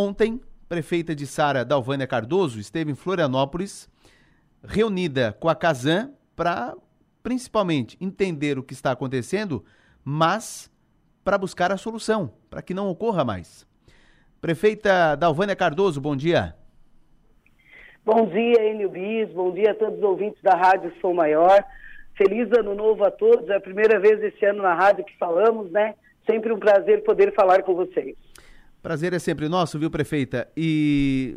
Ontem, prefeita de Sara, Dalvânia Cardoso, esteve em Florianópolis, reunida com a Casan para principalmente entender o que está acontecendo, mas para buscar a solução, para que não ocorra mais. Prefeita Dalvânia Cardoso, bom dia. Bom dia, Enio Bis, bom dia a todos os ouvintes da Rádio Sou Maior. Feliz ano novo a todos, é a primeira vez esse ano na rádio que falamos, né? Sempre um prazer poder falar com vocês. Prazer é sempre nosso, viu, prefeita? E,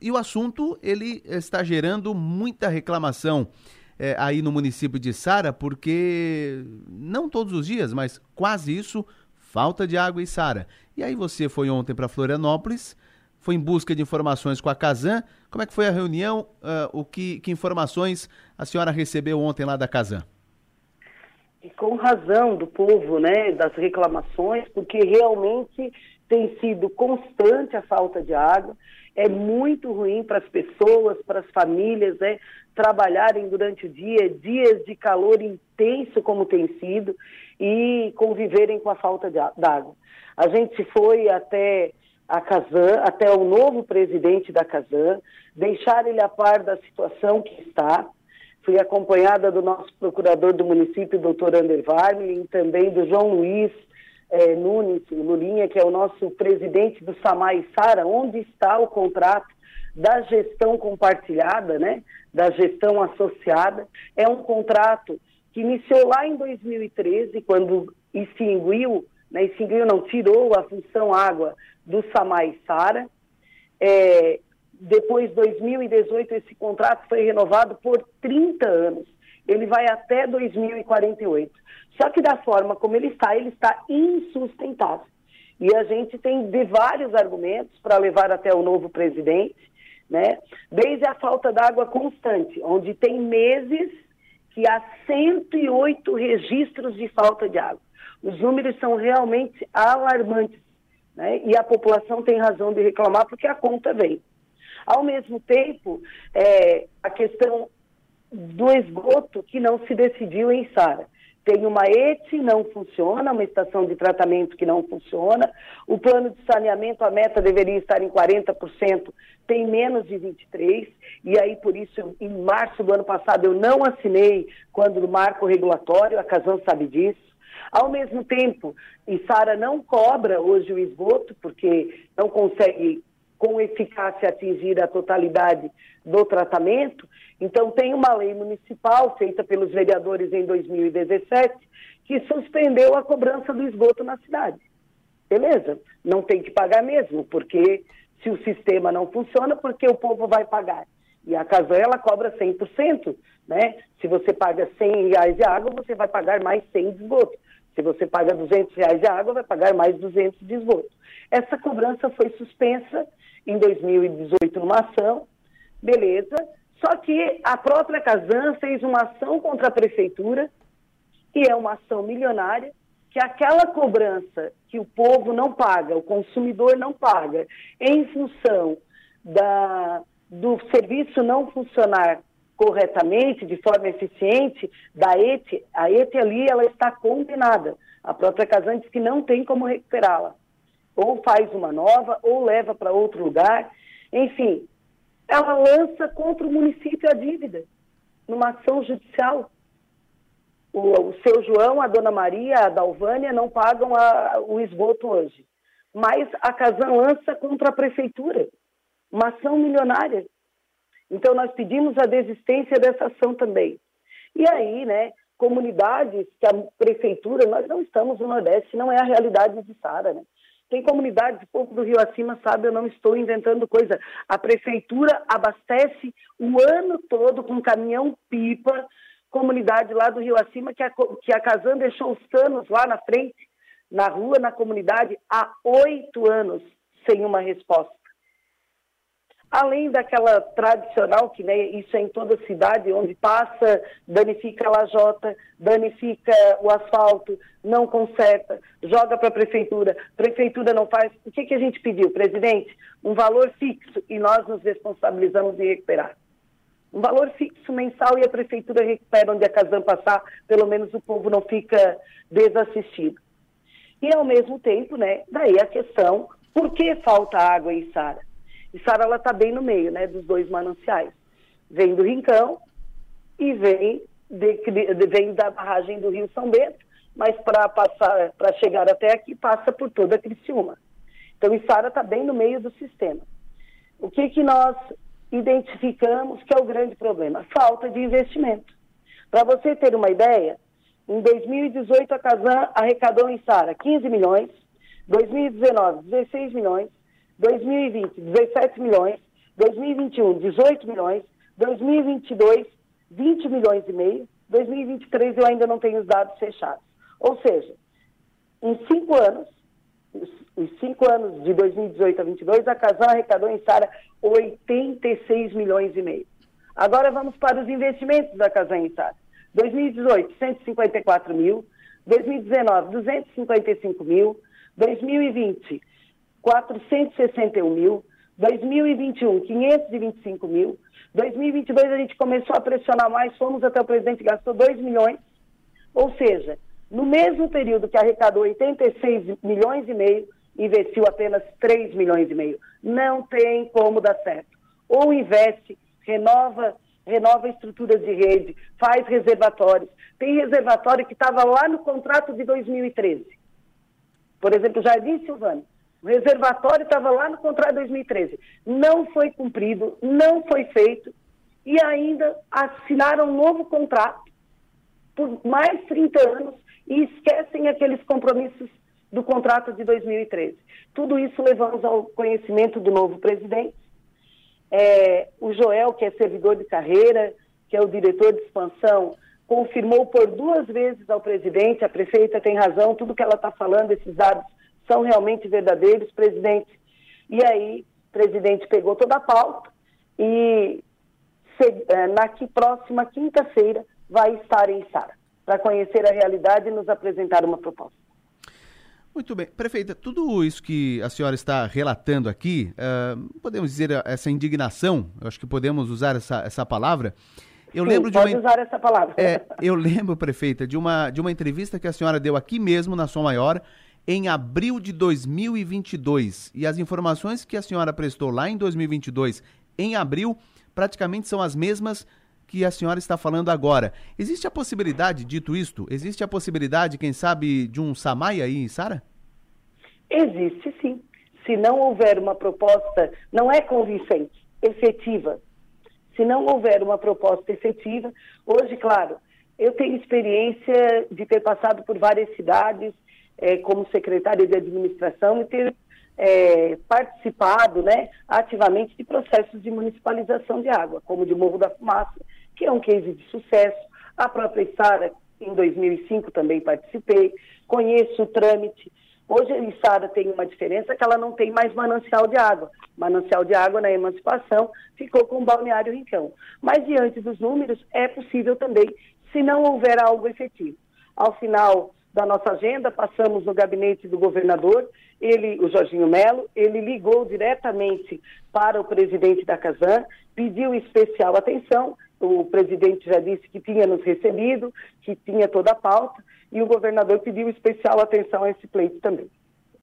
e o assunto, ele está gerando muita reclamação é, aí no município de Sara, porque não todos os dias, mas quase isso, falta de água em Sara. E aí você foi ontem para Florianópolis, foi em busca de informações com a Casan. Como é que foi a reunião? Uh, o que, que informações a senhora recebeu ontem lá da Casan? Com razão do povo, né, das reclamações, porque realmente tem sido constante a falta de água. É muito ruim para as pessoas, para as famílias, né, trabalharem durante o dia, dias de calor intenso como tem sido, e conviverem com a falta d'água. A gente foi até a Casan, até o novo presidente da Casan, deixar ele a par da situação que está. Fui acompanhada do nosso procurador do município, doutor Ander e também do João Luiz eh, Nunes Lulinha, que é o nosso presidente do Samai Sara, onde está o contrato da gestão compartilhada, né, da gestão associada. É um contrato que iniciou lá em 2013, quando extinguiu, né, extinguiu não, tirou a função água do Samai Sara. É, depois, 2018, esse contrato foi renovado por 30 anos. Ele vai até 2048. Só que da forma como ele está, ele está insustentável. E a gente tem de vários argumentos para levar até o novo presidente, né? Desde a falta d'água constante, onde tem meses que há 108 registros de falta de água. Os números são realmente alarmantes. Né? E a população tem razão de reclamar porque a conta vem. Ao mesmo tempo, é, a questão do esgoto que não se decidiu em Sara. Tem uma ETE, não funciona, uma estação de tratamento que não funciona. O plano de saneamento, a meta deveria estar em 40%, tem menos de 23%. E aí, por isso, em março do ano passado, eu não assinei quando no marco regulatório, a Casan sabe disso. Ao mesmo tempo, Sara não cobra hoje o esgoto, porque não consegue com eficácia atingir a totalidade do tratamento. Então, tem uma lei municipal feita pelos vereadores em 2017 que suspendeu a cobrança do esgoto na cidade. Beleza, não tem que pagar mesmo, porque se o sistema não funciona, porque o povo vai pagar. E a Casan, ela cobra 100%, né? Se você paga 100 reais de água, você vai pagar mais 100 de esgoto. Se você paga 200 reais de água, vai pagar mais 200 de esgoto. Essa cobrança foi suspensa em 2018 numa ação, beleza. Só que a própria Casan fez uma ação contra a prefeitura, que é uma ação milionária, que aquela cobrança que o povo não paga, o consumidor não paga, em função da, do serviço não funcionar corretamente, de forma eficiente, da ETE, a ETE ali ela está condenada. A própria Casan diz que não tem como recuperá-la. Ou faz uma nova, ou leva para outro lugar. Enfim, ela lança contra o município a dívida, numa ação judicial. O, o seu João, a dona Maria, a Dalvânia não pagam a, o esgoto hoje. Mas a Casan lança contra a prefeitura, uma ação milionária. Então, nós pedimos a desistência dessa ação também. E aí, né, comunidades que a prefeitura, nós não estamos no Nordeste, não é a realidade de Sara, né? Tem comunidades, o povo do Rio Acima sabe, eu não estou inventando coisa. A prefeitura abastece o ano todo com caminhão-pipa, comunidade lá do Rio Acima, que a, que a Casan deixou os canos lá na frente, na rua, na comunidade, há oito anos, sem uma resposta além daquela tradicional, que né, isso é em toda cidade, onde passa, danifica a lajota, danifica o asfalto, não conserta, joga para a prefeitura, prefeitura não faz. O que, que a gente pediu, presidente? Um valor fixo e nós nos responsabilizamos em recuperar. Um valor fixo mensal e a prefeitura recupera onde a Casam passar, pelo menos o povo não fica desassistido. E ao mesmo tempo, né, daí a questão Por que falta água em Sara? E Sara ela está bem no meio, né, dos dois mananciais. Vem do Rincão e vem, de, de, vem da barragem do Rio São Bento, mas para passar, para chegar até aqui passa por toda a Criciúma. Então, Sara está bem no meio do sistema. O que que nós identificamos que é o grande problema? Falta de investimento. Para você ter uma ideia, em 2018 a Casan arrecadou em Sara 15 milhões, 2019 16 milhões, 2020 17 milhões, 2021 18 milhões, 2022 20 milhões e meio, 2023 eu ainda não tenho os dados fechados. Ou seja, em cinco anos, os cinco anos de 2018 a 2022, a Casan arrecadou em Sara 86 milhões e meio. Agora vamos para os investimentos da Casan em Sara. 2018, 154 mil. 2019, 255 mil. 2020, 461 mil. 2021, 525 mil. 2022 a gente começou a pressionar mais, fomos até o presidente gastou 2 milhões. Ou seja, no mesmo período que arrecadou 86 milhões e meio, investiu apenas 3 milhões e meio. Não tem como dar certo. Ou investe, renova, renova estruturas de rede, faz reservatórios. Tem reservatório que estava lá no contrato de 2013. Por exemplo, Jardim Silvano. O reservatório estava lá no contrato de 2013. Não foi cumprido, não foi feito e ainda assinaram um novo contrato por mais 30 anos e esquecem aqueles compromissos do contrato de 2013. Tudo isso levamos ao conhecimento do novo presidente. É, o Joel, que é servidor de carreira, que é o diretor de expansão, confirmou por duas vezes ao presidente, a prefeita tem razão, tudo que ela está falando, esses dados são realmente verdadeiros, presidente. E aí, o presidente pegou toda a pauta e é, na próxima quinta-feira vai estar em Sara para conhecer a realidade e nos apresentar uma proposta. Muito bem. Prefeita, tudo isso que a senhora está relatando aqui, uh, podemos dizer essa indignação, eu acho que podemos usar essa, essa palavra. Eu Sim, lembro de uma... usar essa palavra. É, eu lembro, prefeita, de uma, de uma entrevista que a senhora deu aqui mesmo na Som Maior, em abril de 2022. E as informações que a senhora prestou lá em 2022, em abril, praticamente são as mesmas que a senhora está falando agora. Existe a possibilidade, dito isto, existe a possibilidade, quem sabe, de um Samai aí, Sara? Existe sim. Se não houver uma proposta, não é convincente, efetiva. Se não houver uma proposta efetiva, hoje, claro, eu tenho experiência de ter passado por várias cidades é, como secretária de administração e ter é, participado né, ativamente de processos de municipalização de água, como de Morro da Fumaça, que é um case de sucesso. A própria Sara, em 2005, também participei. Conheço o trâmite. Hoje a Sara tem uma diferença que ela não tem mais manancial de água. Manancial de água na emancipação ficou com o balneário Rincão. Mas diante dos números, é possível também, se não houver algo efetivo. Ao final da nossa agenda, passamos no gabinete do governador, ele, o Jorginho Melo, ele ligou diretamente para o presidente da Casan, pediu especial atenção o presidente já disse que tinha nos recebido, que tinha toda a pauta, e o governador pediu especial atenção a esse pleito também.